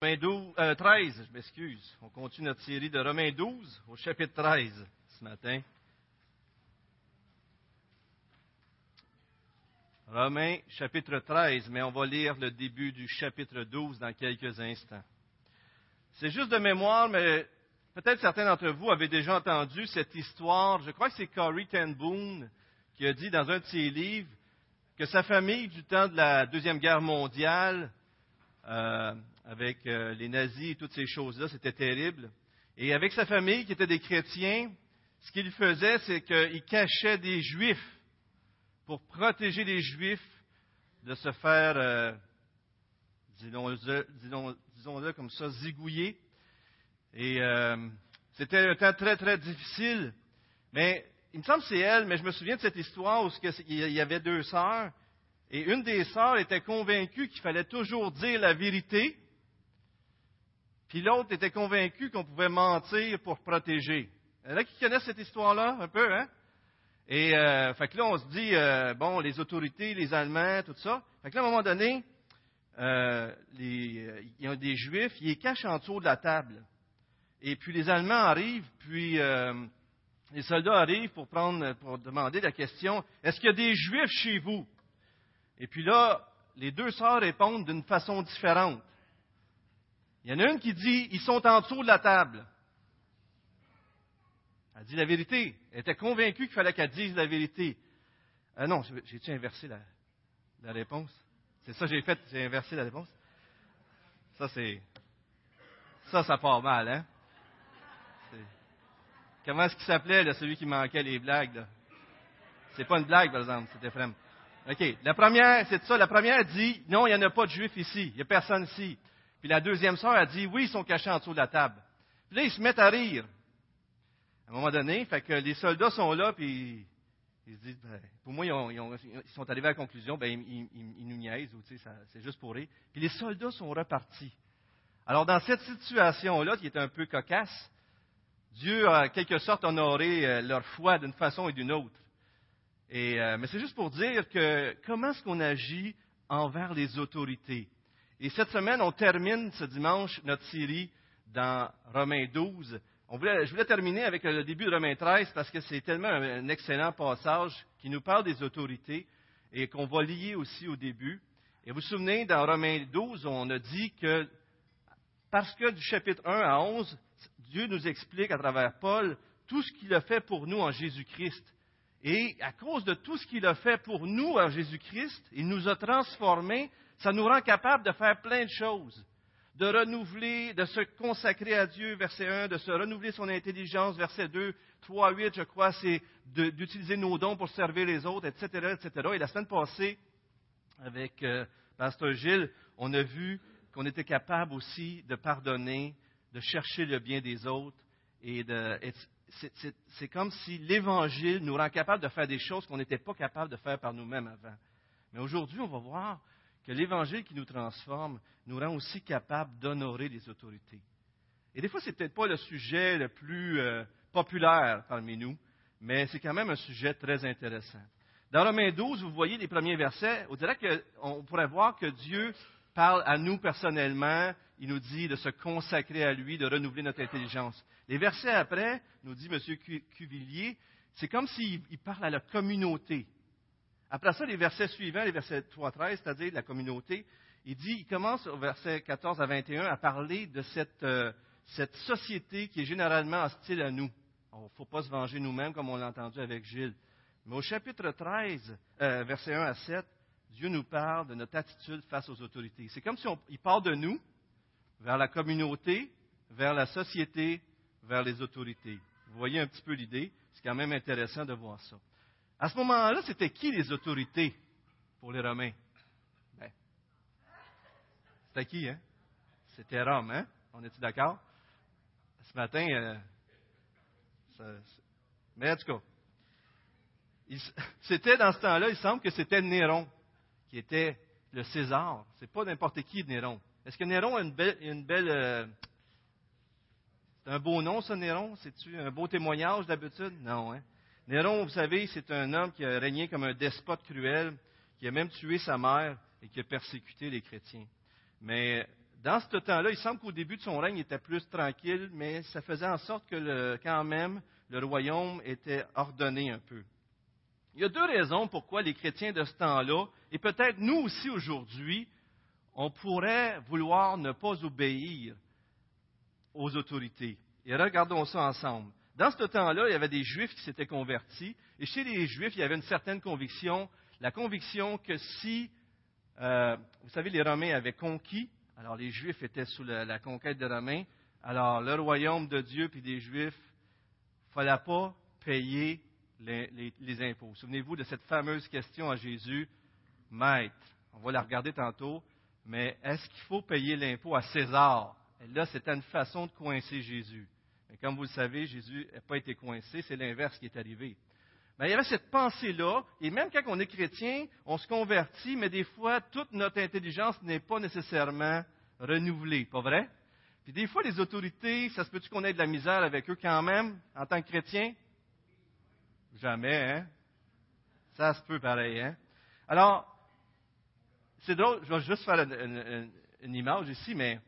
Romains 12, euh, 13, je m'excuse. On continue notre série de Romains 12 au chapitre 13 ce matin. Romains chapitre 13, mais on va lire le début du chapitre 12 dans quelques instants. C'est juste de mémoire, mais peut-être certains d'entre vous avaient déjà entendu cette histoire. Je crois que c'est Corey Ten Boom qui a dit dans un de ses livres que sa famille, du temps de la Deuxième Guerre mondiale, euh, avec euh, les nazis et toutes ces choses-là, c'était terrible. Et avec sa famille, qui était des chrétiens, ce qu'il faisait, c'est qu'il cachait des juifs pour protéger les juifs de se faire, euh, disons-le disons comme ça, zigouiller. Et euh, c'était un temps très, très difficile. Mais il me semble que c'est elle, mais je me souviens de cette histoire où il y avait deux sœurs. Et une des sœurs était convaincue qu'il fallait toujours dire la vérité, puis l'autre était convaincu qu'on pouvait mentir pour protéger. Il y en a qui connaissent cette histoire-là, un peu, hein? Et euh, fait que là, on se dit, euh, bon, les autorités, les Allemands, tout ça. Fait que là, à un moment donné, euh, les, il y a des Juifs, ils les cachent en dessous de la table. Et puis les Allemands arrivent, puis euh, les soldats arrivent pour prendre, pour demander la question, est-ce qu'il y a des Juifs chez vous? Et puis là, les deux sœurs répondent d'une façon différente. Il y en a une qui dit, ils sont en dessous de la table. Elle dit la vérité. Elle était convaincue qu'il fallait qu'elle dise la vérité. Ah non, j'ai-tu inversé la, réponse? C'est ça que j'ai fait, j'ai inversé la réponse? Ça, c'est. Ça, ça part mal, hein? Comment est-ce qu'il s'appelait, celui qui manquait les blagues, là? C'est pas une blague, par exemple, c'était vraiment. OK. La première, c'est ça. La première dit, non, il n'y en a pas de juifs ici. Il n'y a personne ici. Puis la deuxième sœur a dit, oui, ils sont cachés en dessous de la table. Puis là, ils se mettent à rire. À un moment donné, fait que les soldats sont là, puis ils se disent, ben, pour moi, ils, sont arrivés à la conclusion, ben, ils, nous niaisent, ou c'est juste pour rire. Puis les soldats sont repartis. Alors, dans cette situation-là, qui est un peu cocasse, Dieu a, en quelque sorte, honoré euh, leur foi d'une façon et d'une autre. Et, euh, mais c'est juste pour dire que comment est-ce qu'on agit envers les autorités? Et cette semaine, on termine ce dimanche notre série dans Romains 12. je voulais terminer avec le début de Romains 13 parce que c'est tellement un, excellent passage qui nous parle des autorités et qu'on va lier aussi au début. Et vous vous souvenez, dans Romains 12, on a dit que parce que du chapitre 1 à 11, Dieu nous explique à travers Paul tout ce qu'il a fait pour nous en Jésus-Christ. Et à cause de tout ce qu'il a fait pour nous en Jésus-Christ, il nous a transformés ça nous rend capable de faire plein de choses, de renouveler, de se consacrer à Dieu, verset 1, de se renouveler son intelligence, verset 2, 3, 8, je crois, c'est d'utiliser nos dons pour servir les autres, etc., etc. Et la semaine passée, avec euh, Pasteur Gilles, on a vu qu'on était capable aussi de pardonner, de chercher le bien des autres. Et de, c'est comme si l'Évangile nous rend capable de faire des choses qu'on n'était pas capable de faire par nous-mêmes avant. Mais aujourd'hui, on va voir que l'Évangile qui nous transforme nous rend aussi capables d'honorer les autorités. Et des fois, ce n'est peut-être pas le sujet le plus euh, populaire parmi nous, mais c'est quand même un sujet très intéressant. Dans Romains 12, vous voyez les premiers versets, on dirait qu'on pourrait voir que Dieu parle à nous personnellement, il nous dit de se consacrer à lui, de renouveler notre intelligence. Les versets après, nous dit M. Cuvillier, c'est comme s'il parle à la communauté. Après ça, les versets suivants, les versets 3 à 13, c'est-à-dire la communauté, il dit, il commence au verset 14 à 21 à parler de cette, euh, cette société qui est généralement hostile à nous. Il ne faut pas se venger nous-mêmes, comme on l'a entendu avec Gilles. Mais au chapitre 13, euh, verset 1 à 7, Dieu nous parle de notre attitude face aux autorités. C'est comme si on, il part de nous vers la communauté, vers la société, vers les autorités. Vous voyez un petit peu l'idée? C'est quand même intéressant de voir ça. À ce moment-là, c'était qui les autorités pour les Romains? Ben, c'était qui, hein? C'était Rome, hein? On est-tu d'accord? Ce matin, euh, mais en tout cas, c'était dans ce temps-là, il semble que c'était Néron qui était le César. C'est pas n'importe qui Néron. Est-ce que Néron a une belle, une belle euh, c'est un beau nom, ça, Néron? C'est-tu un beau témoignage d'habitude? Non, hein? Néron, vous savez, c'est un homme qui a régné comme un despote cruel, qui a même tué sa mère et qui a persécuté les chrétiens. Mais dans ce temps-là, il semble qu'au début de son règne, il était plus tranquille, mais ça faisait en sorte que quand même, le royaume était ordonné un peu. Il y a deux raisons pourquoi les chrétiens de ce temps-là, et peut-être nous aussi aujourd'hui, on pourrait vouloir ne pas obéir aux autorités. Et regardons ça ensemble. Dans ce temps-là, il y avait des Juifs qui s'étaient convertis, et chez les Juifs, il y avait une certaine conviction, la conviction que si, euh, vous savez, les Romains avaient conquis, alors les Juifs étaient sous la, conquête des Romains, alors le royaume de Dieu puis des Juifs, il ne fallait pas payer les, impôts. Souvenez-vous de cette fameuse question à Jésus, Maître, on va la regarder tantôt, mais est-ce qu'il faut payer l'impôt à César? Et là, c'était une façon de coincer Jésus. Mais comme vous le savez, Jésus n'a pas été coincé, c'est l'inverse qui est arrivé. Mais il y avait cette pensée-là, et même quand on est chrétien, on se convertit, mais des fois, toute notre intelligence n'est pas nécessairement renouvelée, pas vrai? Puis des fois, les autorités, ça se peut-tu qu'on ait de la misère avec eux quand même, en tant que chrétien? Jamais, hein? Ça se peut pareil, hein? Alors, c'est drôle, je vais juste faire une, image ici, mais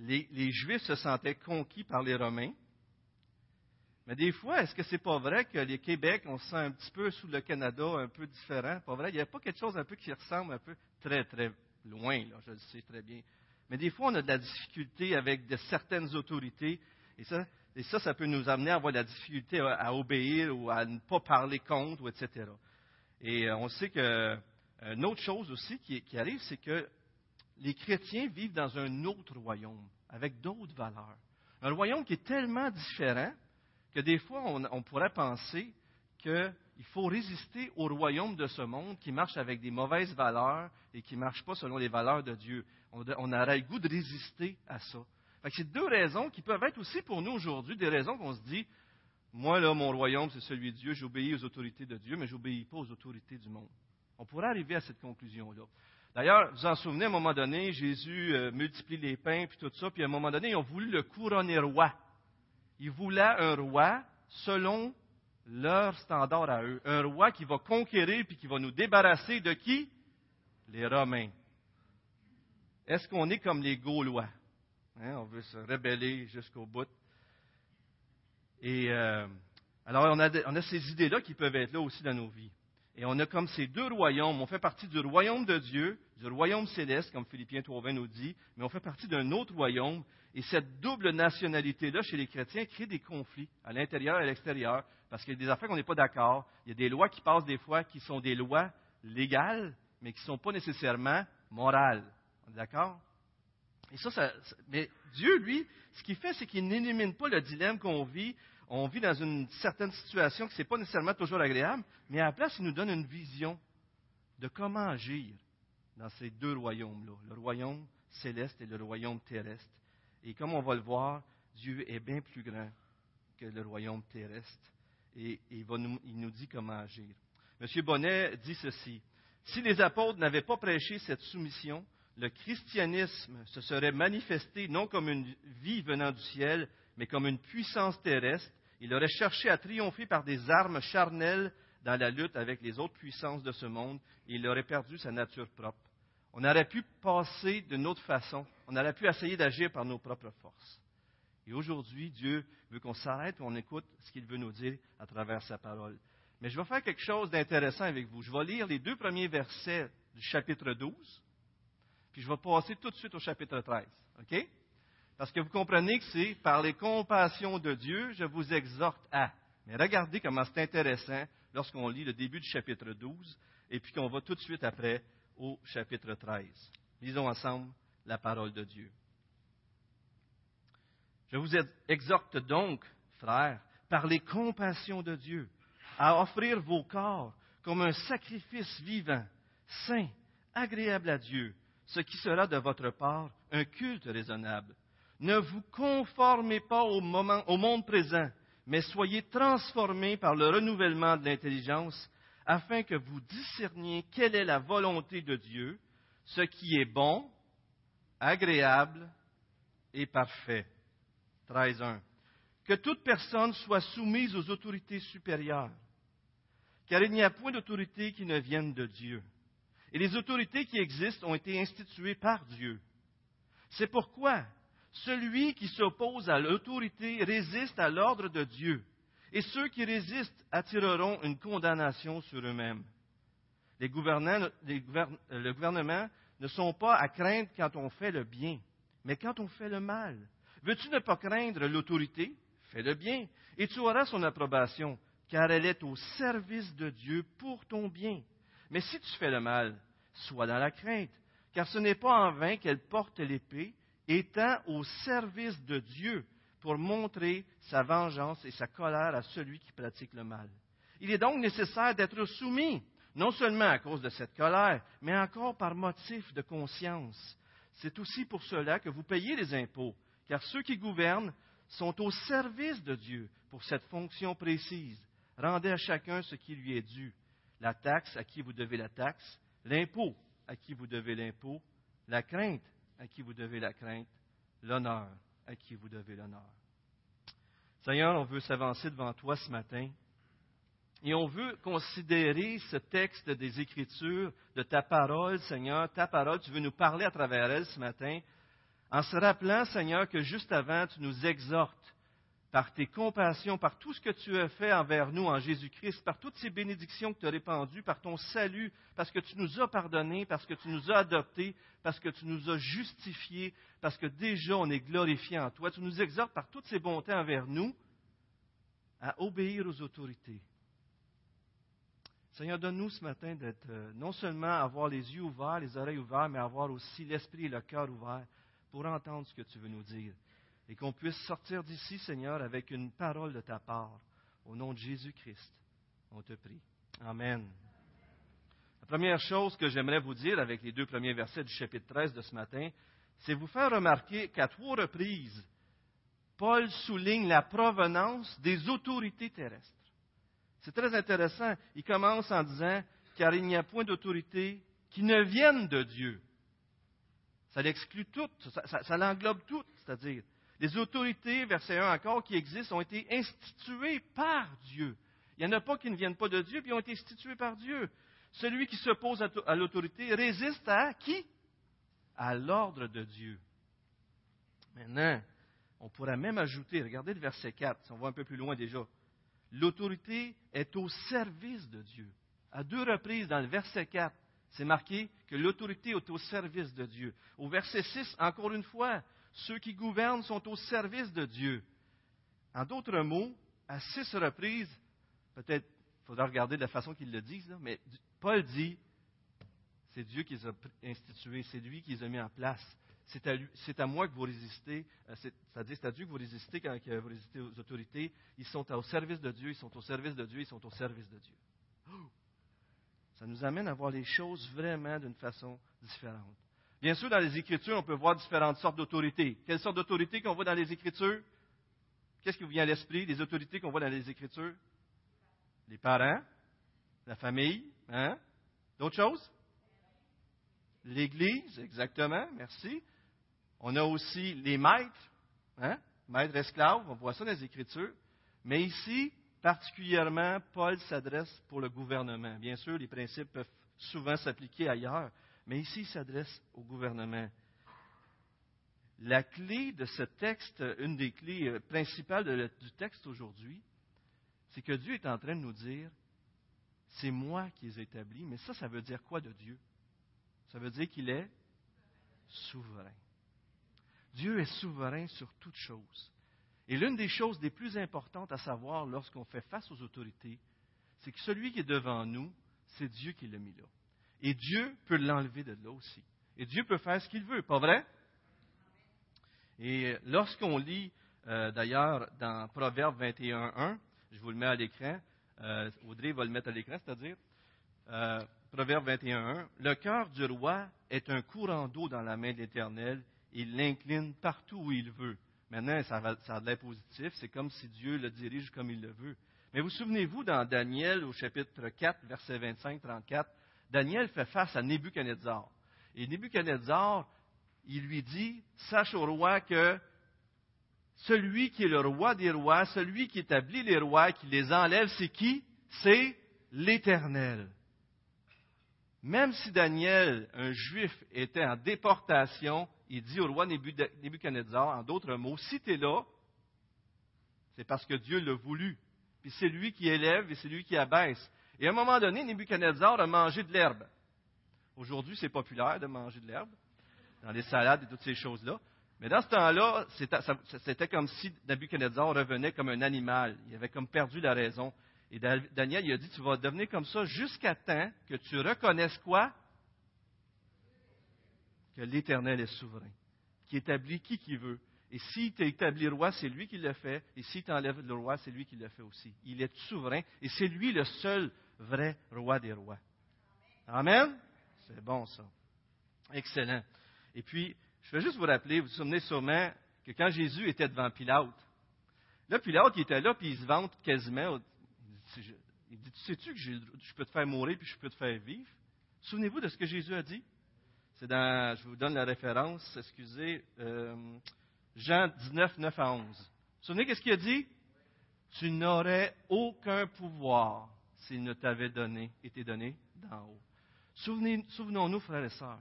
les, Juifs se sentaient conquis par les Romains. Mais des fois, est-ce que c'est pas vrai que les Québec, on se sent un petit peu sous le Canada, un peu différent? Pas vrai? Il n'y a pas quelque chose un peu qui ressemble un peu très, très loin, là, je le sais très bien. Mais des fois, on a de la difficulté avec de certaines autorités. Et ça, et ça, ça peut nous amener à avoir de la difficulté à, obéir ou à ne pas parler contre, etc. Et euh, on sait que euh, une autre chose aussi qui, arrive, c'est que les chrétiens vivent dans un autre royaume, avec d'autres valeurs. Un royaume qui est tellement différent que des fois, on, pourrait penser qu'il faut résister au royaume de ce monde qui marche avec des mauvaises valeurs et qui ne marche pas selon les valeurs de Dieu. On, on aurait le goût de résister à ça. C'est deux raisons qui peuvent être aussi pour nous aujourd'hui des raisons qu'on se dit, moi, là, mon royaume, c'est celui de Dieu, j'obéis aux autorités de Dieu, mais je n'obéis pas aux autorités du monde. On pourrait arriver à cette conclusion-là. D'ailleurs, vous en souvenez, à un moment donné, Jésus euh, multiplie les pains, puis tout ça, puis à un moment donné, ils ont voulu le couronner roi. Ils voulaient un roi selon leur standard à eux. Un roi qui va conquérir, puis qui va nous débarrasser de qui? Les Romains. Est-ce qu'on est comme les Gaulois? Hein, on veut se rebeller jusqu'au bout. Et euh, alors, on a, ces idées-là qui peuvent être là aussi dans nos vies. Et on a comme ces deux royaumes. On fait partie du royaume de Dieu, du royaume céleste, comme Philippiens 3.20 nous dit, mais on fait partie d'un autre royaume. Et cette double nationalité-là, chez les chrétiens, crée des conflits à l'intérieur et à l'extérieur, parce qu'il y a des affaires qu'on n'est pas d'accord. Il y a des lois qui passent des fois qui sont des lois légales, mais qui ne sont pas nécessairement morales. On est d'accord? Mais Dieu, lui, ce qu'il fait, c'est qu'il n'élimine pas le dilemme qu'on vit. On vit dans une certaine situation qui n'est pas nécessairement toujours agréable, mais à la place, il nous donne une vision de comment agir dans ces deux royaumes-là, le royaume céleste et le royaume terrestre. Et comme on va le voir, Dieu est bien plus grand que le royaume terrestre. Et, il nous dit comment agir. M. Bonnet dit ceci. Si les apôtres n'avaient pas prêché cette soumission, le christianisme se serait manifesté non comme une vie venant du ciel, mais comme une puissance terrestre. Il aurait cherché à triompher par des armes charnelles dans la lutte avec les autres puissances de ce monde, et il aurait perdu sa nature propre. On aurait pu passer d'une autre façon, on aurait pu essayer d'agir par nos propres forces. Et aujourd'hui, Dieu veut qu'on s'arrête et on écoute ce qu'il veut nous dire à travers sa parole. Mais je vais faire quelque chose d'intéressant avec vous. Je vais lire les deux premiers versets du chapitre 12 puis je vais passer tout de suite au chapitre 13. OK? Parce que vous comprenez que c'est par les compassions de Dieu, je vous exhorte à. Mais regardez comment c'est intéressant lorsqu'on lit le début du chapitre 12 et puis qu'on va tout de suite après au chapitre 13. Lisons ensemble la parole de Dieu. Je vous exhorte donc, frères, par les compassions de Dieu, à offrir vos corps comme un sacrifice vivant, saint, agréable à Dieu, ce qui sera de votre part un culte raisonnable. Ne vous conformez pas au, au monde présent, mais soyez transformés par le renouvellement de l'intelligence, afin que vous discerniez quelle est la volonté de Dieu, ce qui est bon, agréable et parfait. 13.1. Que toute personne soit soumise aux autorités supérieures, car il n'y a point d'autorité qui ne vienne de Dieu Et les autorités qui existent ont été instituées par Dieu. C'est pourquoi celui qui s'oppose à l'autorité résiste à l'ordre de Dieu, et ceux qui résistent attireront une condamnation sur eux-mêmes. Les le gouvernement ne sont pas à craindre quand on fait le bien, mais quand on fait le mal. Veux-tu ne pas craindre l'autorité? Fais le bien, et tu auras son approbation, car elle est au service de Dieu pour ton bien. Mais si tu fais le mal, sois dans la crainte, car ce n'est pas en vain qu'elle porte l'épée, étant au service de Dieu pour montrer sa vengeance et sa colère à celui qui pratique le mal. Il est donc nécessaire d'être soumis, non seulement à cause de cette colère, mais encore par motif de conscience. C'est aussi pour cela que vous payez les impôts, car ceux qui gouvernent sont au service de Dieu pour cette fonction précise. Rendez à chacun ce qui lui est dû. La taxe à qui vous devez la taxe, l'impôt à qui vous devez l'impôt, la crainte à qui vous devez la crainte, l'honneur à qui vous devez l'honneur. Seigneur, on veut s'avancer devant toi ce matin et on veut considérer ce texte des Écritures, de ta parole, Seigneur, ta parole, tu veux nous parler à travers elle ce matin, en se rappelant, Seigneur, que juste avant, tu nous exhortes par tes compassions, par tout ce que tu as fait envers nous en Jésus-Christ, par toutes ces bénédictions que tu as répandues, par ton salut, parce que tu nous as pardonnés, parce que tu nous as adoptés, parce que tu nous as justifiés, parce que déjà on est glorifié en toi. Tu nous exhortes par toutes ces bontés envers nous à obéir aux autorités. Seigneur, donne-nous ce matin d'être euh, non seulement avoir les yeux ouverts, les oreilles ouvertes, mais avoir aussi l'esprit et le cœur ouverts pour entendre ce que tu veux nous dire et qu'on puisse sortir d'ici, Seigneur, avec une parole de ta part. Au nom de Jésus-Christ, on te prie. Amen. La première chose que j'aimerais vous dire avec les deux premiers versets du chapitre 13 de ce matin, c'est vous faire remarquer qu'à trois reprises, Paul souligne la provenance des autorités terrestres. C'est très intéressant. Il commence en disant, car il n'y a point d'autorité qui ne vienne de Dieu. Ça l'exclut tout, ça, ça l'englobe tout, c'est-à-dire les autorités, verset 1 encore, qui existent, ont été instituées par Dieu. Il n'y en a pas qui ne viennent pas de Dieu, puis ont été instituées par Dieu. Celui qui s'oppose à l'autorité résiste à qui? À l'ordre de Dieu. Maintenant, on pourrait même ajouter, regardez le verset 4, si on va un peu plus loin déjà. L'autorité est au service de Dieu. À deux reprises dans le verset 4, c'est marqué que l'autorité est au service de Dieu. Au verset 6, encore une fois, ceux qui gouvernent sont au service de Dieu. En d'autres mots, à six reprises, peut-être il faudra regarder de la façon qu'ils le disent, mais Paul dit, c'est Dieu qui les a institués, c'est lui qui les a mis en place. C'est à, moi que vous résistez, euh, c'est-à-dire c'est à Dieu que vous résistez quand vous résistez aux autorités. Ils sont au service de Dieu, ils sont au service de Dieu, ils sont au service de Dieu. Ça nous amène à voir les choses vraiment d'une façon différente. Bien sûr, dans les Écritures, on peut voir différentes sortes d'autorités. Quelles sortes d'autorités qu'on voit dans les Écritures? Qu'est-ce qui vous vient à l'esprit, les autorités qu'on voit dans les Écritures? Les parents, la famille, hein? D'autres choses? L'Église, exactement, merci. On a aussi les maîtres, hein? maîtres esclaves, on voit ça dans les Écritures. Mais ici, particulièrement, Paul s'adresse pour le gouvernement. Bien sûr, les principes peuvent souvent s'appliquer ailleurs, mais ici, il s'adresse au gouvernement. La clé de ce texte, une des clés euh, principales du texte aujourd'hui, c'est que Dieu est en train de nous dire, c'est moi qui les établis, mais ça, ça veut dire quoi de Dieu? Ça veut dire qu'il est souverain. Dieu est souverain sur toutes choses. Et l'une des choses les plus importantes à savoir lorsqu'on fait face aux autorités, c'est que celui qui est devant nous, c'est Dieu qui l'a mis là. Et Dieu peut l'enlever de là aussi. Et Dieu peut faire ce qu'il veut, pas vrai? Et lorsqu'on lit, euh, d'ailleurs, dans Proverbe 21.1, je vous le mets à l'écran, euh, Audrey va le mettre à l'écran, c'est-à-dire, euh, Proverbe 21.1, le cœur du roi est un courant d'eau dans la main de l'Éternel, il l'incline partout où il veut. Maintenant, ça, a l'air positif, c'est comme si Dieu le dirige comme il le veut. Mais vous souvenez-vous dans Daniel au chapitre 4, verset 25-34, Daniel fait face à Nebuchadnezzar. Et Nebuchadnezzar, il lui dit, sache au roi que celui qui est le roi des rois, celui qui établit les rois, qui les enlève, c'est qui? C'est l'Éternel. Même si Daniel, un juif, était en déportation, il dit au roi Nebuchadnezzar, en d'autres mots, si tu là, c'est parce que Dieu l'a voulu. Puis c'est lui qui élève et c'est lui qui abaisse. Et à un moment donné, Nebuchadnezzar a mangé de l'herbe. Aujourd'hui, c'est populaire de manger de l'herbe, dans les salades et toutes ces choses-là. Mais dans ce temps-là, c'était comme si Nebuchadnezzar revenait comme un animal. Il avait comme perdu la raison. Et Daniel, il a dit, tu vas devenir comme ça jusqu'à temps que tu reconnaisses quoi? Que l'Éternel est souverain, qui établit qui qui veut. Et s'il t'établit roi, c'est lui qui le fait. Et s'il t'enlève le roi, c'est lui qui le fait aussi. Il est souverain et c'est lui le seul vrai roi des rois. Amen? C'est bon ça. Excellent. Et puis, je vais juste vous rappeler, vous vous souvenez sûrement que quand Jésus était devant Pilate, là, Pilate, il était là, puis il se vante quasiment. Il dit, tu sais-tu que je peux te faire mourir, puis je peux te faire vivre? Souvenez-vous de ce que Jésus a dit? C'est dans, je vous donne la référence, excusez, euh, Jean 19, 9 à 11. Vous vous souvenez qu'est-ce qu'il a dit? Tu n'aurais aucun pouvoir s'il ne t'avait donné, été donné d'en haut. Souvenons-nous, frères et sœurs,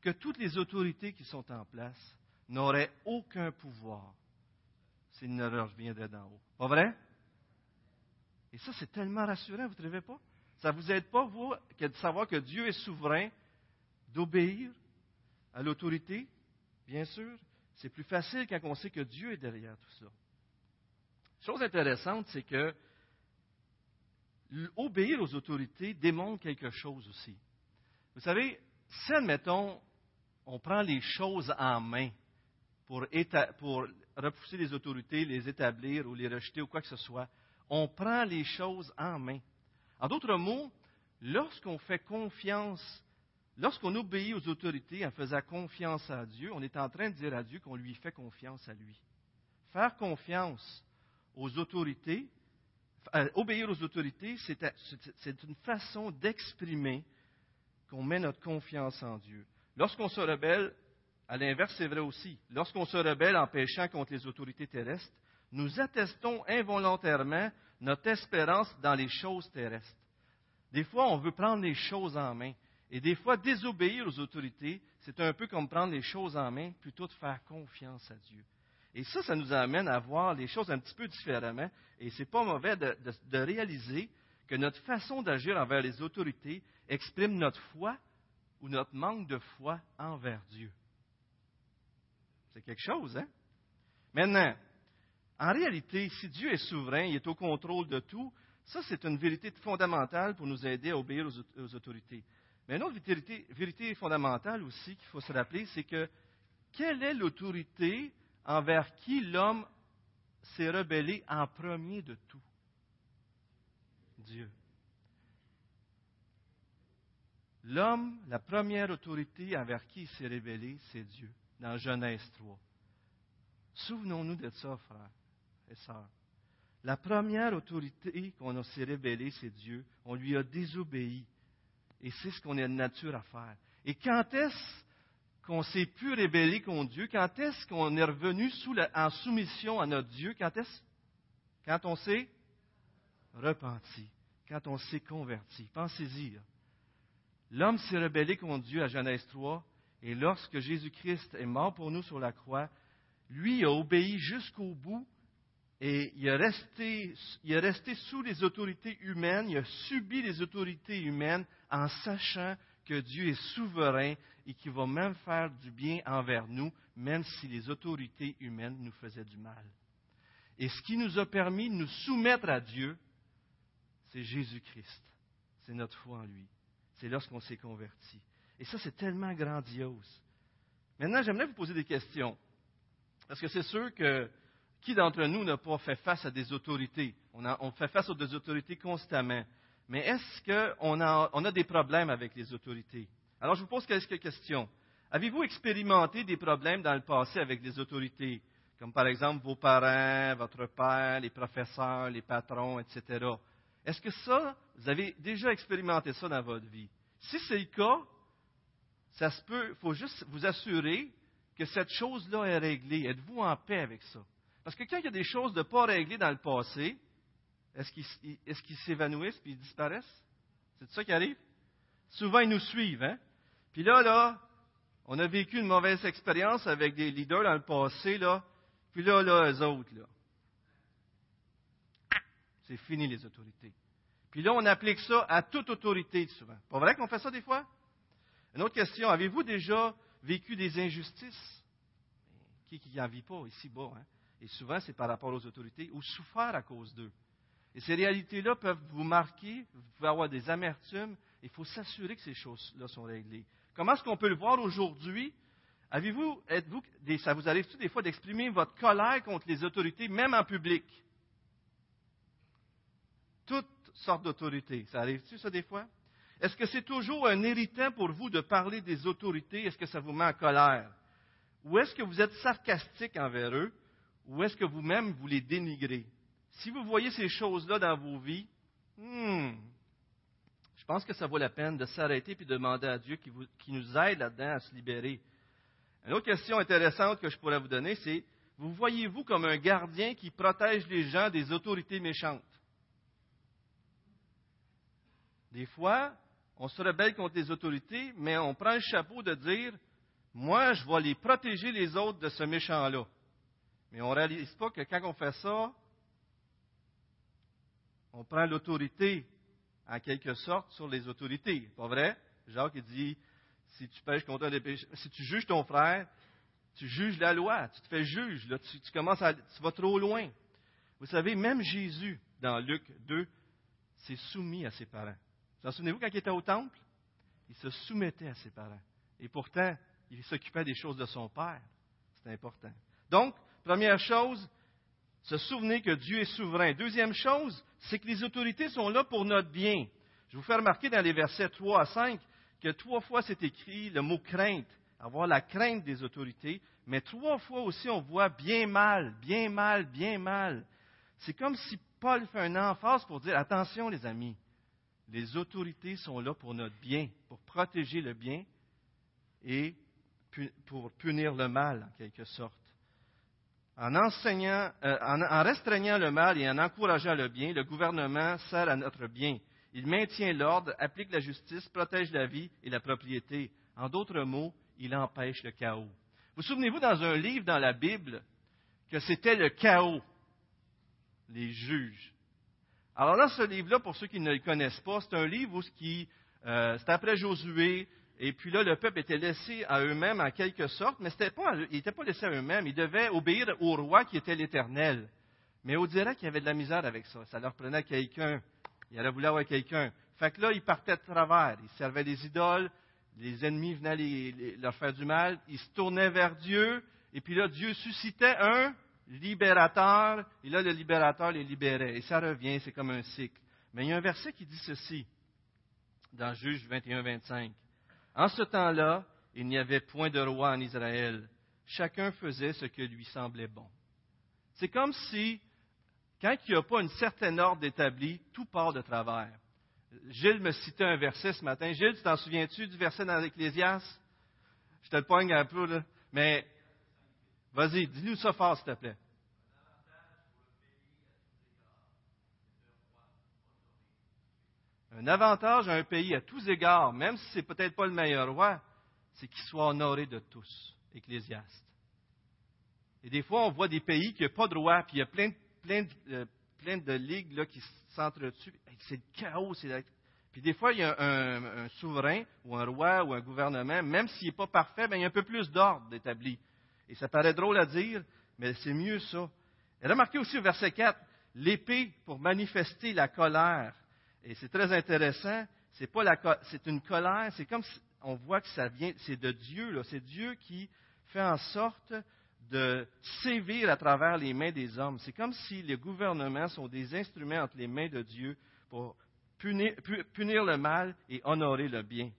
que toutes les autorités qui sont en place n'auraient aucun pouvoir s'il ne leur viendrait d'en haut. Pas vrai? Et ça, c'est tellement rassurant, vous ne trouvez pas? Ça ne vous aide pas, vous, de savoir que Dieu est souverain, d'obéir à l'autorité? Bien sûr, c'est plus facile quand on sait que Dieu est derrière tout ça. Chose intéressante, c'est que obéir aux autorités démontre quelque chose aussi. Vous savez, si, admettons, on prend les choses en main pour, pour, repousser les autorités, les établir ou les rejeter ou quoi que ce soit. On prend les choses en main. En d'autres mots, lorsqu'on fait confiance, lorsqu'on obéit aux autorités en faisant confiance à Dieu, on est en train de dire à Dieu qu'on lui fait confiance à lui. Faire confiance aux autorités, obéir aux autorités, c'est une façon d'exprimer qu'on met notre confiance en Dieu. Lorsqu'on se rebelle, à l'inverse, c'est vrai aussi. Lorsqu'on se rebelle en péchant contre les autorités terrestres, nous attestons involontairement notre espérance dans les choses terrestres. Des fois, on veut prendre les choses en main. Et des fois, désobéir aux autorités, c'est un peu comme prendre les choses en main plutôt de faire confiance à Dieu. Et ça, ça nous amène à voir les choses un petit peu différemment. Et ce n'est pas mauvais de, de réaliser que notre façon d'agir envers les autorités exprime notre foi ou notre manque de foi envers Dieu. C'est quelque chose, hein? Maintenant, en réalité, si Dieu est souverain, il est au contrôle de tout, ça c'est une vérité fondamentale pour nous aider à obéir aux, autorités. Mais une autre vérité, vérité fondamentale aussi qu'il faut se rappeler, c'est que quelle est l'autorité envers qui l'homme s'est rebellé en premier de tout? Dieu. L'homme, la première autorité envers qui il s'est révélé, c'est Dieu, dans Genèse 3. Souvenons-nous de ça, frères et sœurs. La première autorité qu'on s'est révélée, c'est Dieu. On lui a désobéi. Et c'est ce qu'on est de nature à faire. Et quand est-ce qu'on s'est pu révéler contre Dieu? Quand est-ce qu'on est revenu en soumission à notre Dieu? Quand est-ce? Quand on s'est repenti. Quand on s'est converti. Pensez-y. L'homme s'est rebellé contre Dieu à Genèse 3, et lorsque Jésus-Christ est mort pour nous sur la croix, lui a obéi jusqu'au bout et il est, resté, resté sous les autorités humaines, il a subi les autorités humaines en sachant que Dieu est souverain et qu'il va même faire du bien envers nous, même si les autorités humaines nous faisaient du mal. Et ce qui nous a permis de nous soumettre à Dieu, c'est Jésus-Christ. C'est notre foi en lui c'est lorsqu'on s'est converti. Et ça, c'est tellement grandiose. Maintenant, j'aimerais vous poser des questions. Parce que c'est sûr que qui d'entre nous n'a pas fait face à des autorités? On, fait face à des autorités constamment. Mais est-ce qu'on a, des problèmes avec les autorités? Alors, je vous pose quelques questions. Avez-vous expérimenté des problèmes dans le passé avec les autorités? Comme par exemple vos parents, votre père, les professeurs, les patrons, etc. Est-ce que ça, vous avez déjà expérimenté ça dans votre vie? Si c'est le cas, ça se peut, il faut juste vous assurer que cette chose-là est réglée. Êtes-vous en paix avec ça? Parce que quand il y a des choses de pas réglées dans le passé, est-ce qu'ils s'évanouissent et ils disparaissent? C'est ça qui arrive? Souvent, ils nous suivent. Hein? Puis là, là, on a vécu une mauvaise expérience avec des leaders dans le passé, là. Puis là, là, eux autres, là. C'est fini, les autorités. Puis là, on applique ça à toute autorité, souvent. Pas vrai qu'on fait ça des fois? Une autre question. Avez-vous déjà vécu des injustices? Qui n'en vit pas ici-bas? Hein? Et souvent, c'est par rapport aux autorités, ou souffert à cause d'eux. Et ces réalités-là peuvent vous marquer, vous pouvez avoir des amertumes, il faut s'assurer que ces choses-là sont réglées. Comment est-ce qu'on peut le voir aujourd'hui? Avez-vous, êtes-vous, ça vous arrive-tu des fois d'exprimer votre colère contre les autorités, même en public? Toutes sortes d'autorités. Ça arrive-tu, ça, des fois? Est-ce que c'est toujours un irritant pour vous de parler des autorités? Est-ce que ça vous met en colère? Ou est-ce que vous êtes sarcastique envers eux? Ou est-ce que vous-même vous les dénigrez? Si vous voyez ces choses-là dans vos vies, hmm, je pense que ça vaut la peine de s'arrêter et de demander à Dieu qui, nous aide là-dedans à se libérer. Une autre question intéressante que je pourrais vous donner, c'est vous voyez-vous comme un gardien qui protège les gens des autorités méchantes? Des fois, on se rebelle contre les autorités, mais on prend le chapeau de dire Moi, je vais les protéger les autres de ce méchant-là. Mais on ne réalise pas que quand on fait ça, on prend l'autorité, en quelque sorte, sur les autorités. Pas vrai? Jacques dit, si tu pêches contre un péchés, si tu juges ton frère, tu juges la loi, tu te fais juge, tu, commences à, tu vas trop loin. Vous savez, même Jésus, dans Luc 2, s'est soumis à ses parents. Vous vous souvenez-vous quand il était au temple? Il se soumettait à ses parents. Et pourtant, il s'occupait des choses de son Père. C'est important. Donc, première chose, se souvenir que Dieu est souverain. Deuxième chose, c'est que les autorités sont là pour notre bien. Je vous fais remarquer dans les versets 3 à 5 que trois fois c'est écrit le mot crainte, avoir la crainte des autorités, mais trois fois aussi on voit bien mal, bien mal, bien mal. C'est comme si Paul fait un emphase pour dire attention les amis, les autorités sont là pour notre bien, pour protéger le bien et pour punir le mal en quelque sorte. En, enseignant, euh, en, restreignant le mal et en encourageant le bien, le gouvernement sert à notre bien. Il maintient l'ordre, applique la justice, protège la vie et la propriété. En d'autres mots, il empêche le chaos. Vous souvenez-vous dans un livre dans la Bible que c'était le chaos, les juges. Alors là, ce livre-là, pour ceux qui ne le connaissent pas, c'est un livre où ce qui, euh, c'est après Josué, et puis là, le peuple était laissé à eux-mêmes en quelque sorte, mais pas, ils n'étaient pas laissés à eux-mêmes. Ils devaient obéir au roi qui était l'Éternel. Mais on dirait qu'il y avait de la misère avec ça. Ça leur prenait quelqu'un. Ils auraient voulu avoir quelqu'un. Fait que là, ils partaient de travers. Ils servaient des idoles. Les ennemis venaient leur faire du mal. Ils se tournaient vers Dieu. Et puis là, Dieu suscitait un libérateur. Et là, le libérateur les libérait. Et ça revient, c'est comme un cycle. Mais il y a un verset qui dit ceci, dans Juge 21-25. En ce temps-là, il n'y avait point de roi en Israël. Chacun faisait ce que lui semblait bon. C'est comme si, quand il n'y a pas une certaine ordre établie, tout part de travers. Gilles me citait un verset ce matin. Gilles, tu t'en souviens-tu du verset dans l'Ecclésiaste? Je te le pogne un peu, là. Mais, vas-y, dis-nous ça fort, s'il te plaît. Un avantage à un pays à tous égards, même si ce n'est peut-être pas le meilleur roi, c'est qu'il soit honoré de tous, Ecclésiaste. Et des fois, on voit des pays qui n'ont pas de roi, puis il y a plein, plein, euh, de ligues là, qui s'entretuent. C'est le chaos. Puis des fois, il y a un, souverain ou un roi ou un gouvernement, même s'il n'est pas parfait, ben, il y a un peu plus d'ordre établi. Et ça paraît drôle à dire, mais c'est mieux ça. Et remarquez aussi au verset 4, l'épée pour manifester la colère et c'est très intéressant. C'est pas la, c'est une colère. C'est comme si on voit que ça vient, c'est de Dieu. C'est Dieu qui fait en sorte de sévir à travers les mains des hommes. C'est comme si les gouvernements sont des instruments entre les mains de Dieu pour punir, punir le mal et honorer le bien.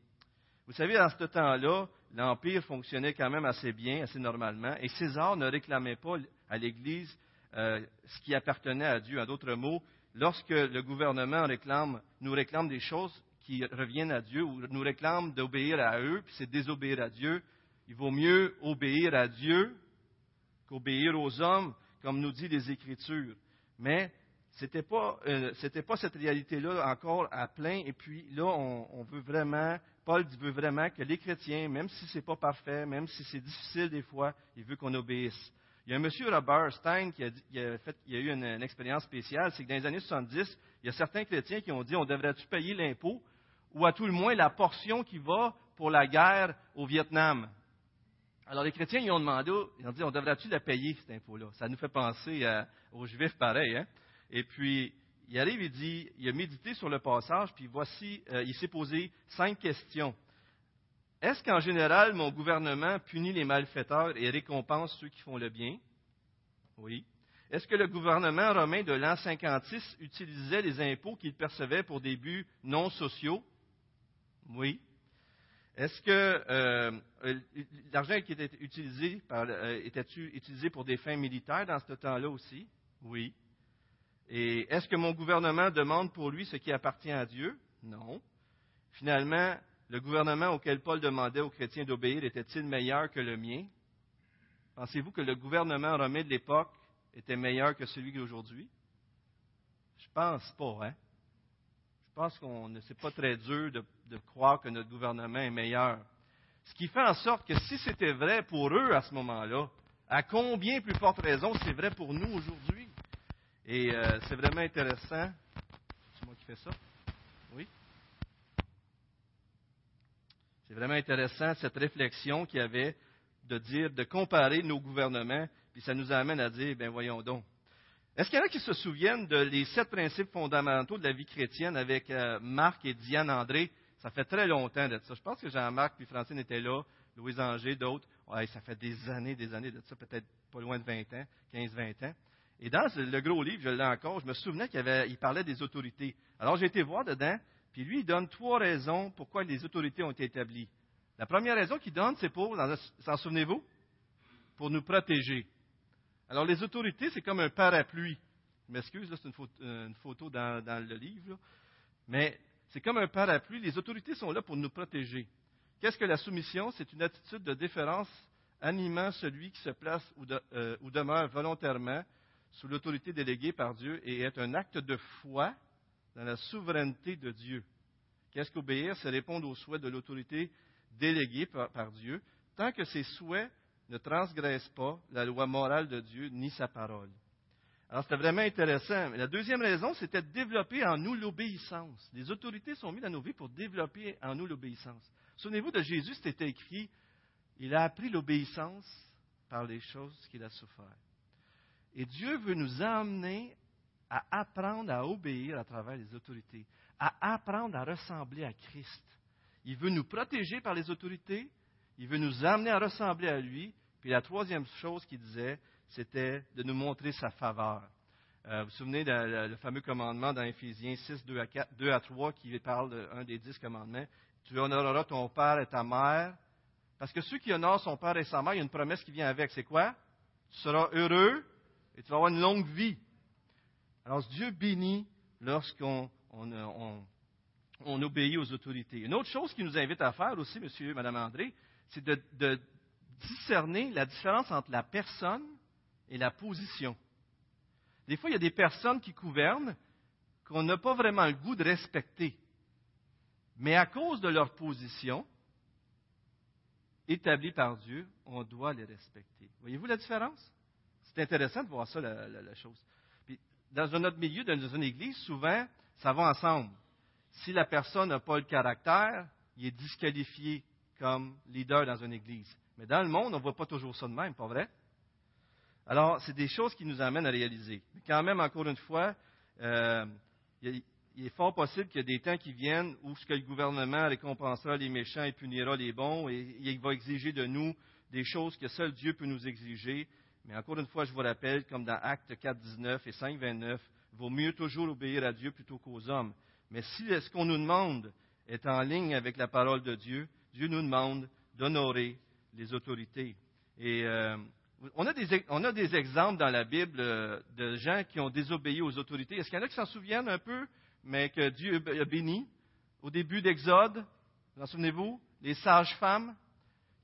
Vous savez, dans ce temps-là, l'Empire fonctionnait quand même assez bien, assez normalement, et César ne réclamait pas à l'Église euh, ce qui appartenait à Dieu. En d'autres mots, lorsque le gouvernement nous réclame des choses qui reviennent à Dieu ou nous réclame d'obéir à eux, puis c'est désobéir à Dieu, il vaut mieux obéir à Dieu qu'obéir aux hommes, comme nous dit les Écritures. Mais c'était pas, euh, pas cette réalité-là encore à plein. Et puis là, on, veut vraiment, Paul veut vraiment que les chrétiens, même si c'est pas parfait, même si c'est difficile des fois, il veut qu'on obéisse. Il y a un monsieur Robert Stein qui a, fait, il a eu une, expérience spéciale, c'est que dans les années 70, il y a certains chrétiens qui ont dit on devrait-tu payer l'impôt ou à tout le moins la portion qui va pour la guerre au Vietnam? Alors les chrétiens ils ont demandé, ils ont dit on devrait-tu la payer cet impôt-là? Ça nous fait penser aux Juifs pareil. Hein? Et puis, il arrive, il dit, il a médité sur le passage, puis voici, euh, il s'est posé cinq questions. Est-ce qu'en général, mon gouvernement punit les malfaiteurs et récompense ceux qui font le bien? Oui. Est-ce que le gouvernement romain de l'an 56 utilisait les impôts qu'il percevait pour des buts non sociaux? Oui. Est-ce que euh, l'argent qui était utilisé euh, était utilisé pour des fins militaires dans ce temps-là aussi? Oui. Et est-ce que mon gouvernement demande pour lui ce qui appartient à Dieu? Non. Finalement, le gouvernement auquel Paul demandait aux chrétiens d'obéir était-il meilleur que le mien? Pensez-vous que le gouvernement romain de l'époque était meilleur que celui d'aujourd'hui? Je pense pas, hein? Je pense qu'on ne c'est pas très dur de, croire que notre gouvernement est meilleur. Ce qui fait en sorte que si c'était vrai pour eux à ce moment-là, à combien plus forte raison c'est vrai pour nous aujourd'hui? Et euh, c'est vraiment intéressant. C'est moi qui fais ça? Oui? C'est vraiment intéressant cette réflexion qu'il y avait de dire, de comparer nos gouvernements, puis ça nous amène à dire, ben voyons donc. Est-ce qu'il y en a qui se souviennent de les sept principes fondamentaux de la vie chrétienne avec euh, Marc et Diane André? Ça fait très longtemps de ça. Je pense que Jean-Marc puis Francine étaient là, Louise Angers, d'autres. Ouais, ça fait des années, des années de ça, peut-être pas loin de 20 ans, 15-20 ans. Et dans le gros livre, je l'ai encore, je me souvenais qu'il il parlait des autorités. Alors j'ai été voir dedans, puis lui, il donne trois raisons pourquoi les autorités ont été établies. La première raison qu'il donne, c'est pour, s'en souvenez-vous, pour nous protéger. Alors les autorités, c'est comme un parapluie. Je m'excuse, là, c'est une photo, dans, le livre. Mais c'est comme un parapluie. Les autorités sont là pour nous protéger. Qu'est-ce que la soumission? C'est une attitude de déférence animant celui qui se place ou, euh, ou demeure volontairement sous l'autorité déléguée par Dieu et est un acte de foi dans la souveraineté de Dieu. Qu'est-ce qu'obéir? C'est répondre aux souhaits de l'autorité déléguée par, Dieu, tant que ces souhaits ne transgressent pas la loi morale de Dieu ni sa parole. Alors, c'était vraiment intéressant. la deuxième raison, c'était de développer en nous l'obéissance. Les autorités sont mises dans nos vies pour développer en nous l'obéissance. Souvenez-vous de Jésus, c'était écrit, il a appris l'obéissance par les choses qu'il a souffert. Et Dieu veut nous emmener à apprendre à obéir à travers les autorités, à apprendre à ressembler à Christ. Il veut nous protéger par les autorités, il veut nous amener à ressembler à lui. Puis la troisième chose qu'il disait, c'était de nous montrer sa faveur. Euh, vous vous souvenez du fameux commandement dans Éphésiens 6, 2 à, 4, 2 à 3 qui parle d'un des dix commandements. Tu honoreras ton père et ta mère. Parce que ceux qui honorent son père et sa mère, il y a une promesse qui vient avec. C'est quoi? Tu seras heureux et tu vas avoir une longue vie. Alors Dieu bénit lorsqu'on obéit aux autorités. Une autre chose qu'il nous invite à faire aussi, monsieur et madame André, c'est de discerner la différence entre la personne et la position. Des fois, il y a des personnes qui gouvernent qu'on n'a pas vraiment le goût de respecter. Mais à cause de leur position, établie par Dieu, on doit les respecter. Voyez-vous la différence? C'est intéressant de voir ça, la, chose. Dans notre milieu, dans une église, souvent, ça va ensemble. Si la personne n'a pas le caractère, il est disqualifié comme leader dans une église. Mais dans le monde, on ne voit pas toujours ça de même, pas vrai? Alors, c'est des choses qui nous amènent à réaliser. Mais quand même, encore une fois, euh, il, est fort possible qu'il y ait des temps qui viennent où ce que le gouvernement récompensera les méchants et punira les bons, et il va exiger de nous des choses que seul Dieu peut nous exiger, mais encore une fois, je vous rappelle, comme dans Actes 4, 19 et 5, 29, il vaut mieux toujours obéir à Dieu plutôt qu'aux hommes. Mais si ce qu'on nous demande est en ligne avec la parole de Dieu, Dieu nous demande d'honorer les autorités. Et euh, on, a des, on, a des, exemples dans la Bible euh, de gens qui ont désobéi aux autorités. Est-ce qu'il y en a qui s'en souviennent un peu, mais que Dieu a béni? Au début d'Exode, vous en souvenez-vous? Les sages-femmes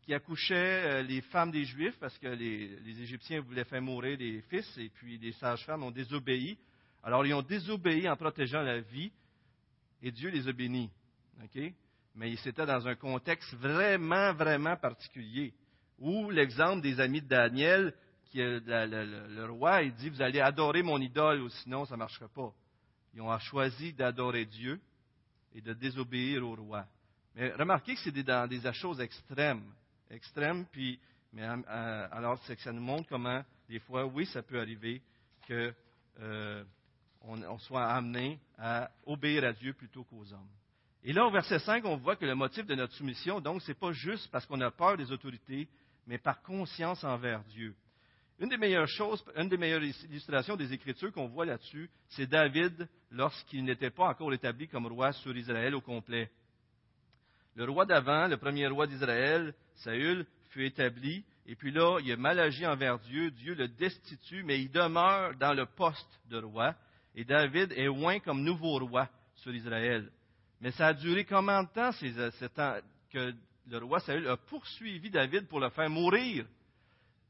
qui accouchaient euh, les femmes des Juifs parce que les, Égyptiens voulaient faire mourir les fils et puis les sages-femmes ont désobéi Alors, ils ont désobéi en protégeant la vie, et Dieu les a bénis. Mais c'était dans un contexte vraiment, vraiment particulier. Ou l'exemple des amis de Daniel, qui, le, roi, il dit, vous allez adorer mon idole, ou sinon ça ne marchera pas. Ils ont choisi d'adorer Dieu et de désobéir au roi. Mais remarquez que c'est dans des choses extrêmes. Extrêmes, puis, mais euh, alors ça nous montre comment, des fois, oui, ça peut arriver qu'on euh, on soit amené à obéir à Dieu plutôt qu'aux hommes. Et là, au verset 5, on voit que le motif de notre soumission, donc, ce n'est pas juste parce qu'on a peur des autorités, mais par conscience envers Dieu. Une des meilleures choses, une des meilleures illustrations des Écritures qu'on voit là-dessus, c'est David lorsqu'il n'était pas encore établi comme roi sur Israël au complet. Le roi d'avant, le premier roi d'Israël, Saül, fut établi, et puis là, il a mal agi envers Dieu, Dieu le destitue, mais il demeure dans le poste de roi, et David est loin comme nouveau roi sur Israël. Mais ça a duré combien de temps, temps que le roi Saül a poursuivi David pour le faire mourir?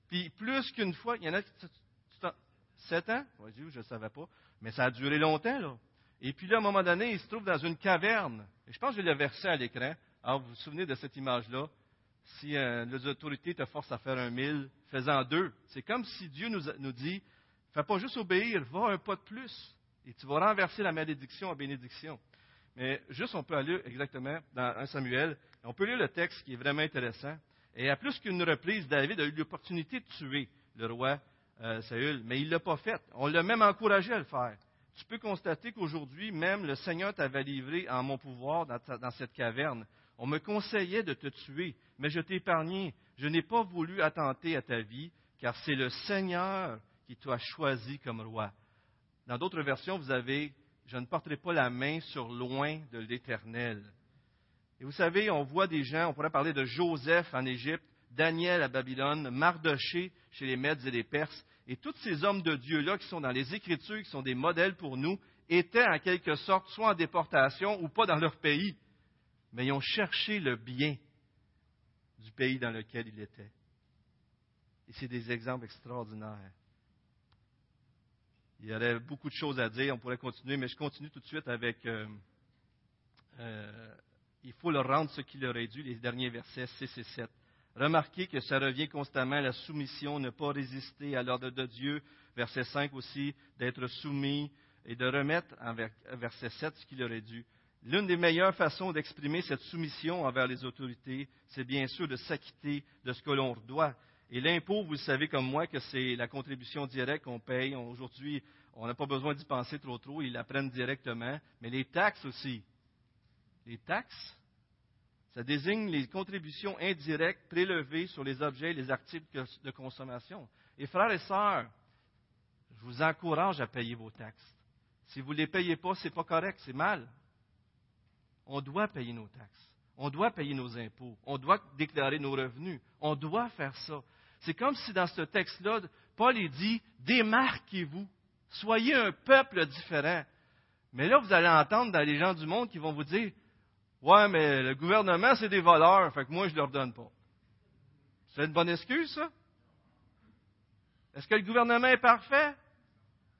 Puis plus qu'une fois, il y en a sept ans, je ne savais pas, mais ça a duré longtemps. Et puis là, à un moment donné, il se trouve dans une caverne. Et je pense que je l'ai versé à l'écran. Alors, vous vous souvenez de cette image-là? Si euh, les autorités te forcent à faire un mille, fais-en deux. C'est comme si Dieu nous, nous dit, fais pas juste obéir, va un pas de plus. Et tu vas renverser la malédiction en bénédiction. Mais juste, on peut aller exactement dans 1 Samuel. On peut lire le texte qui est vraiment intéressant. Et à plus qu'une reprise, David a eu l'opportunité de tuer le roi euh, Saül, mais il ne l'a pas fait. On l'a même encouragé à le faire. Tu peux constater qu'aujourd'hui, même le Seigneur t'avait livré en mon pouvoir dans, cette caverne. On me conseillait de te tuer, mais je t'ai. Je n'ai pas voulu attenter à ta vie, car c'est le Seigneur qui t'a choisi comme roi. Dans d'autres versions, vous avez Je ne porterai pas la main sur loin de l'Éternel. Et vous savez, on voit des gens, on pourrait parler de Joseph en Égypte, Daniel à Babylone, Mardoché chez les Mèdes et les Perses, et tous ces hommes de Dieu-là qui sont dans les Écritures, qui sont des modèles pour nous, étaient en quelque sorte soit en déportation ou pas dans leur pays, mais ils ont cherché le bien du pays dans lequel ils étaient. Et c'est des exemples extraordinaires. Il y aurait beaucoup de choses à dire, on pourrait continuer, mais je continue tout de suite avec euh, euh, il faut leur rendre ce qu'il aurait dû, les derniers versets 6 et 7. Remarquez que ça revient constamment à la soumission, ne pas résister à l'ordre de Dieu. Verset 5 aussi, d'être soumis et de remettre en verset 7 ce qu'il aurait dû. L'une des meilleures façons d'exprimer cette soumission envers les autorités, c'est bien sûr de s'acquitter de ce que l'on doit. Et l'impôt, vous le savez comme moi, que c'est la contribution directe qu'on paye. Aujourd'hui, on n'a pas besoin d'y penser trop trop, ils la prennent directement. Mais les taxes aussi. Les taxes, ça désigne les contributions indirectes prélevées sur les objets et les articles de consommation. Et frères et sœurs, je vous encourage à payer vos taxes. Si vous ne les payez pas, ce n'est pas correct, c'est mal. On doit payer nos taxes. On doit payer nos impôts. On doit déclarer nos revenus. On doit faire ça. C'est comme si dans ce texte-là, Paul dit démarquez-vous. Soyez un peuple différent. Mais là, vous allez entendre dans les gens du monde qui vont vous dire Ouais, mais le gouvernement, c'est des voleurs, fait que moi, je ne leur donne pas. C'est une bonne excuse, ça? Est-ce que le gouvernement est parfait?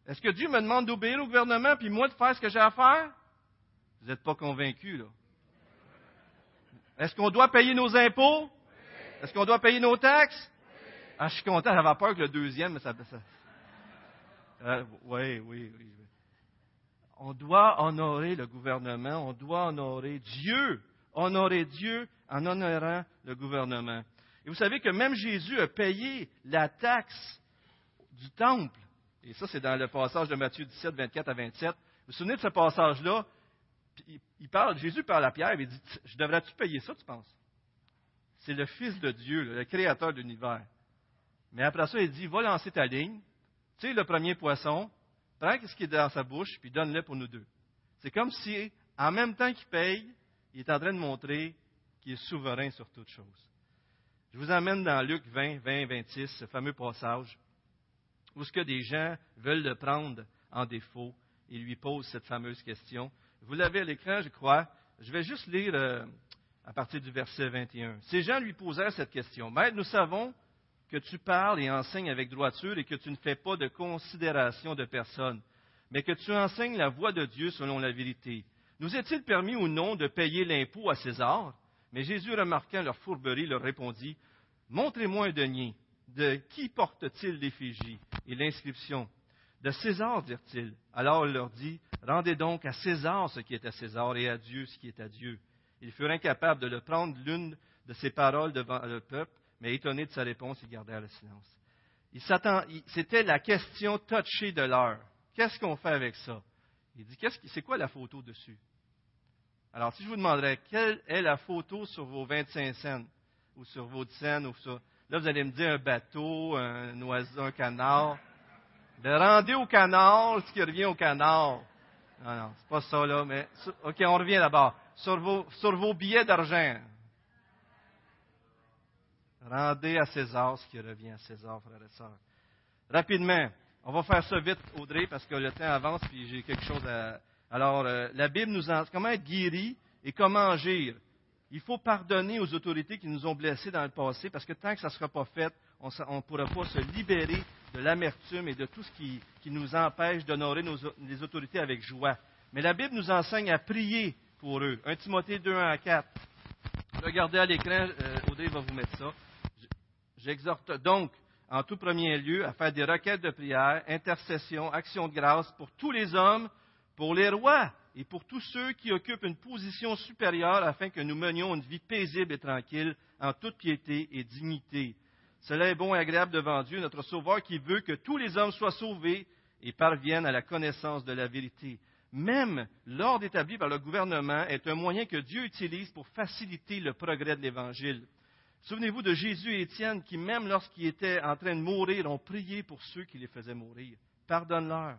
Est-ce que Dieu me demande d'obéir au gouvernement, puis moi de faire ce que j'ai à faire? Vous n'êtes pas convaincus, là. Est-ce qu'on doit payer nos impôts? Est-ce qu'on doit payer nos taxes? Ah, je suis content, j'avais peur que le deuxième, mais ça. Euh, oui, oui, oui on doit honorer le gouvernement, on doit honorer Dieu, honorer Dieu en honorant le gouvernement. Et vous savez que même Jésus a payé la taxe du temple. Et ça, c'est dans le passage de Matthieu 17, 24 à 27. Vous vous souvenez de ce passage-là? Il parle, Jésus parle à Pierre et dit, je devrais-tu payer ça, tu penses? C'est le Fils de Dieu, le Créateur de l'univers. Mais après ça, il dit, va lancer ta ligne. Tu le premier poisson, prends ce qui est dans sa bouche, puis donne-le pour nous deux. C'est comme si, en même temps qu'il paye, il est en train de montrer qu'il est souverain sur toute chose. Je vous emmène dans Luc 20, 20, 26, ce fameux passage, où ce que des gens veulent le prendre en défaut et lui posent cette fameuse question. Vous l'avez à l'écran, je crois. Je vais juste lire euh, à partir du verset 21. Ces gens lui posèrent cette question. Maître, nous savons que tu parles et enseignes avec droiture et que tu ne fais pas de considération de personne. mais que tu enseignes la voie de Dieu selon la vérité. Nous est-il permis ou non de payer l'impôt à César? Mais Jésus, remarquant leur fourberie, leur répondit Montrez-moi un denier. De qui porte-t-il l'effigie et l'inscription? De César, dirent-ils. Alors il leur dit Rendez donc à César ce qui est à César et à Dieu ce qui est à Dieu. Ils furent incapables de le prendre l'une de ses paroles devant le peuple, mais étonnés de sa réponse, ils gardèrent le silence. C'était la question touchée de l'heure. Qu'est-ce qu'on fait avec ça? Il dit, c'est quoi la photo dessus? Alors, si je vous demanderais, quelle est la photo sur vos 25 cents, ou sur vos 10 cents, ou sur... Là, vous allez me dire un bateau, un oiseau, un canard. De rendez au canard ce qui revient au canard. Non, non, c'est pas ça, là, mais... OK, on revient d'abord. Sur vos, sur vos billets d'argent. Rendez à César ce qui revient à César, frères et sœurs. Rapidement, on va faire ça vite, Audrey, parce que le temps avance, puis j'ai quelque chose à. Alors, euh, la Bible nous enseigne comment être guéri et comment agir. Il faut pardonner aux autorités qui nous ont blessés dans le passé, parce que tant que ça ne sera pas fait, on ne pourra pas se libérer de l'amertume et de tout ce qui, nous empêche d'honorer les autorités avec joie. Mais la Bible nous enseigne à prier pour eux. 1 Timothée 2, 1 à 4. Regardez à l'écran, euh, Audrey va vous mettre ça. J'exhorte donc en tout premier lieu à faire des requêtes de prière, intercession, action de grâce pour tous les hommes, pour les rois et pour tous ceux qui occupent une position supérieure afin que nous menions une vie paisible et tranquille en toute piété et dignité. Cela est bon et agréable devant Dieu, notre Sauveur, qui veut que tous les hommes soient sauvés et parviennent à la connaissance de la vérité. Même l'ordre établi par le gouvernement est un moyen que Dieu utilise pour faciliter le progrès de l'Évangile. Souvenez-vous de Jésus et Étienne qui, même lorsqu'ils étaient en train de mourir, ont prié pour ceux qui les faisaient mourir. Pardonne-leur.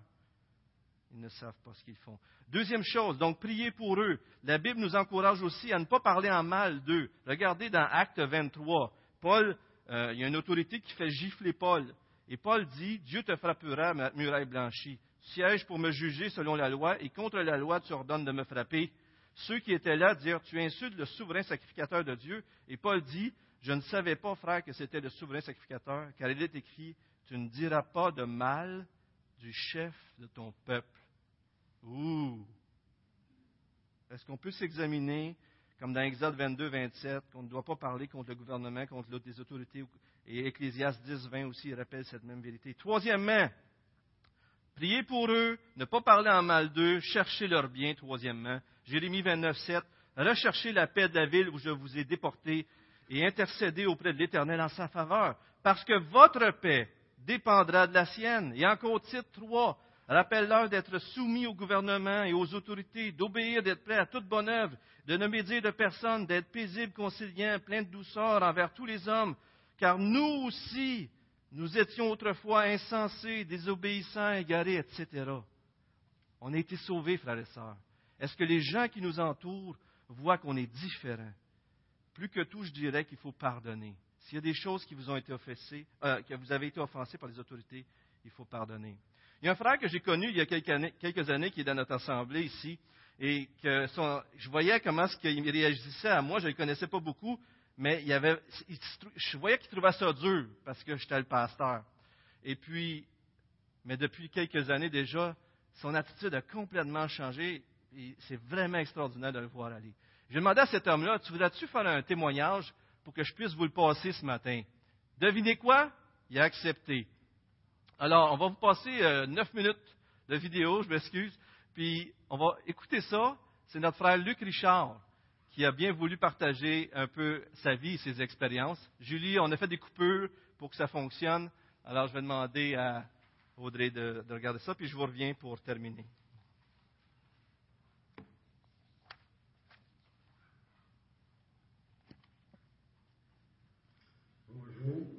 Ils ne savent pas ce qu'ils font. Deuxième chose, donc priez pour eux. La Bible nous encourage aussi à ne pas parler en mal d'eux. Regardez dans Acte 23. Paul, euh, il y a une autorité qui fait gifler Paul. Et Paul dit, Dieu te frappera, muraille blanchie. Siège pour me juger selon la loi, et contre la loi tu ordonnes de me frapper. Ceux qui étaient là dirent, tu insultes le souverain sacrificateur de Dieu. Et Paul dit, je ne savais pas, frère, que c'était le souverain sacrificateur, car il est écrit, tu ne diras pas de mal du chef de ton peuple. Ouh! Est-ce qu'on peut s'examiner, comme dans Exode 22, 27, qu'on ne doit pas parler contre le gouvernement, contre les autorités, et Ecclésiaste 10, 20 aussi rappelle cette même vérité. Troisièmement, priez pour eux, ne pas parler en mal d'eux, chercher leur bien, troisièmement. Jérémie 29, 7, recherchez la paix de la ville où je vous ai déporté, et intercéder auprès de l'Éternel en sa faveur, parce que votre paix dépendra de la sienne. Et encore titre 3, rappelle-leur d'être soumis au gouvernement et aux autorités, d'obéir, d'être prêt à toute bonne œuvre, de ne médire de personne, d'être paisible, conciliant, plein de douceur envers tous les hommes, car nous aussi, nous étions autrefois insensés, désobéissants, égarés, etc. On a été sauvés, frères et sœurs. Est-ce que les gens qui nous entourent voient qu'on est différents? plus que tout, je dirais qu'il faut pardonner. S'il y a des choses qui vous ont été offensées, euh, que vous avez été offensées par les autorités, il faut pardonner. Il y a un frère que j'ai connu il y a quelques années, qui est dans notre assemblée ici, et que je voyais comment ce qu'il réagissait à moi. Je ne le connaissais pas beaucoup, mais il avait, je voyais qu'il trouvait ça dur parce que j'étais le pasteur. Et puis, mais depuis quelques années déjà, son attitude a complètement changé. Et c'est vraiment extraordinaire de le voir aller. J'ai demandé à cet homme-là, tu voudrais-tu faire un témoignage pour que je puisse vous le passer ce matin? Devinez quoi? Il a accepté. Alors, on va vous passer euh, 9 minutes de vidéo, je m'excuse, puis on va écouter ça. C'est notre frère Luc Richard qui a bien voulu partager un peu sa vie et ses expériences. Julie, on a fait des coupures pour que ça fonctionne. Alors, je vais demander à Audrey de, regarder ça, puis je vous reviens pour terminer. Bonjour.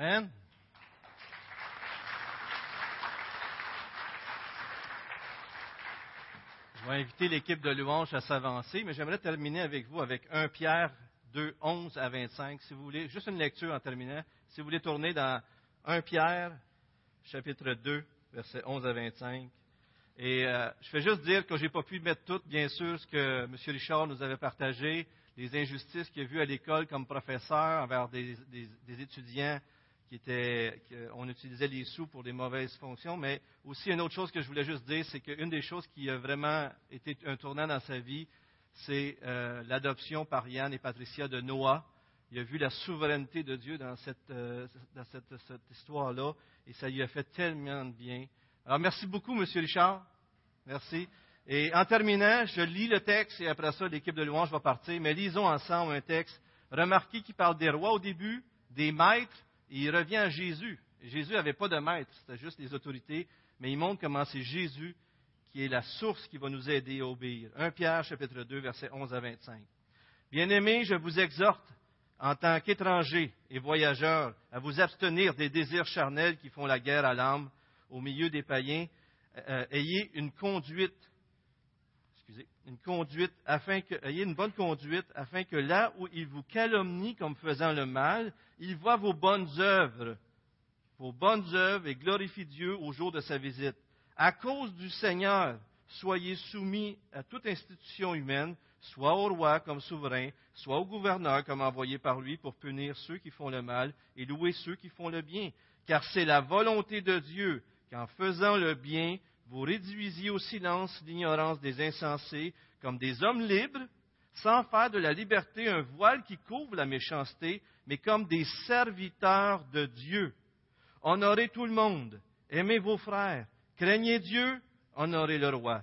Je vais inviter l'équipe de louange à s'avancer, mais j'aimerais terminer avec vous avec 1 Pierre 2, 11 à 25. Si vous voulez, juste une lecture en terminant. Si vous voulez tourner dans 1 Pierre, chapitre 2, versets 11 à 25. Et euh, je fais juste dire que je n'ai pas pu mettre tout, bien sûr, ce que M. Richard nous avait partagé, les injustices qu'il a vues à l'école comme professeur envers des étudiants qui étaient, qu'on utilisait les sous pour des mauvaises fonctions. Mais aussi, une autre chose que je voulais juste dire, c'est qu'une des choses qui a vraiment été un tournant dans sa vie, c'est euh, l'adoption par Yann et Patricia de Noah. Il a vu la souveraineté de Dieu dans cette, euh, cette, histoire-là, et ça lui a fait tellement de bien. Alors, merci beaucoup, M. Richard. Merci. Et en terminant, je lis le texte, et après ça, l'équipe de louange va partir, mais lisons ensemble un texte. Remarquez qu'il parle des rois au début, des maîtres, il revient à Jésus. Jésus n'avait pas de maître, c'était juste les autorités, mais il montre comment c'est Jésus qui est la source qui va nous aider à obéir. 1 Pierre, chapitre 2, versets 11 à 25. Bien-aimés, je vous exhorte, en tant qu'étrangers et voyageurs, à vous abstenir des désirs charnels qui font la guerre à l'âme au milieu des païens. Euh, ayez une conduite, une conduite afin que, ayez une bonne conduite afin que là où ils vous calomnient comme faisant le mal, ils voient vos bonnes œuvres, vos bonnes œuvres et glorifient Dieu au jour de sa visite. À cause du Seigneur, soyez soumis à toute institution humaine, soit au roi comme souverain, soit au gouverneur comme envoyé par lui pour punir ceux qui font le mal et louer ceux qui font le bien. Car c'est la volonté de Dieu qu'en faisant le bien, vous réduisiez au silence l'ignorance des insensés comme des hommes libres, sans faire de la liberté un voile qui couvre la méchanceté, mais comme des serviteurs de Dieu. Honorez tout le monde, aimez vos frères, craignez Dieu, honorez le roi.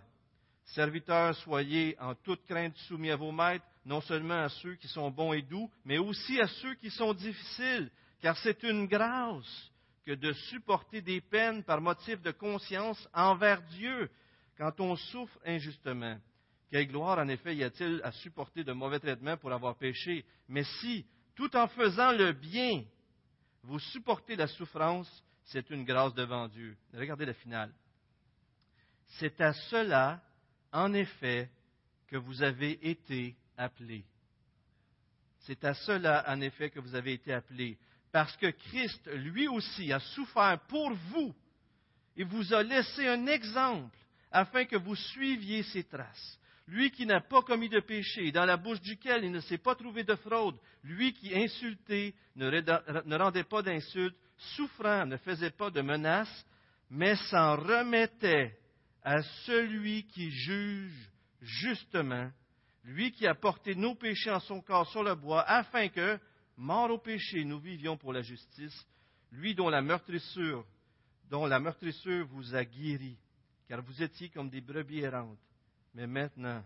Serviteurs, soyez en toute crainte soumis à vos maîtres, non seulement à ceux qui sont bons et doux, mais aussi à ceux qui sont difficiles, car c'est une grâce que de supporter des peines par motif de conscience envers Dieu quand on souffre injustement. Quelle gloire, en effet, y a-t-il à supporter de mauvais traitements pour avoir péché? Mais si, tout en faisant le bien, vous supportez la souffrance, c'est une grâce devant Dieu. Regardez la finale. C'est à cela, en effet, que vous avez été appelés. C'est à cela, en effet, que vous avez été appelés. Parce que Christ, lui aussi, a souffert pour vous et vous a laissé un exemple afin que vous suiviez ses traces. Lui qui n'a pas commis de péché, dans la bouche duquel il ne s'est pas trouvé de fraude, lui qui insulté ne, rendait pas d'insultes, souffrant ne faisait pas de menaces, mais s'en remettait à celui qui juge justement, lui qui a porté nos péchés en son corps sur le bois, afin que, mort au péché, nous vivions pour la justice, lui dont la meurtrissure, dont la meurtrissure vous a guéri, car vous étiez comme des brebis errantes, mais maintenant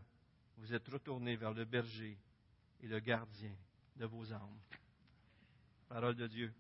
vous êtes retournés vers le berger et le gardien de vos âmes. Parole de Dieu.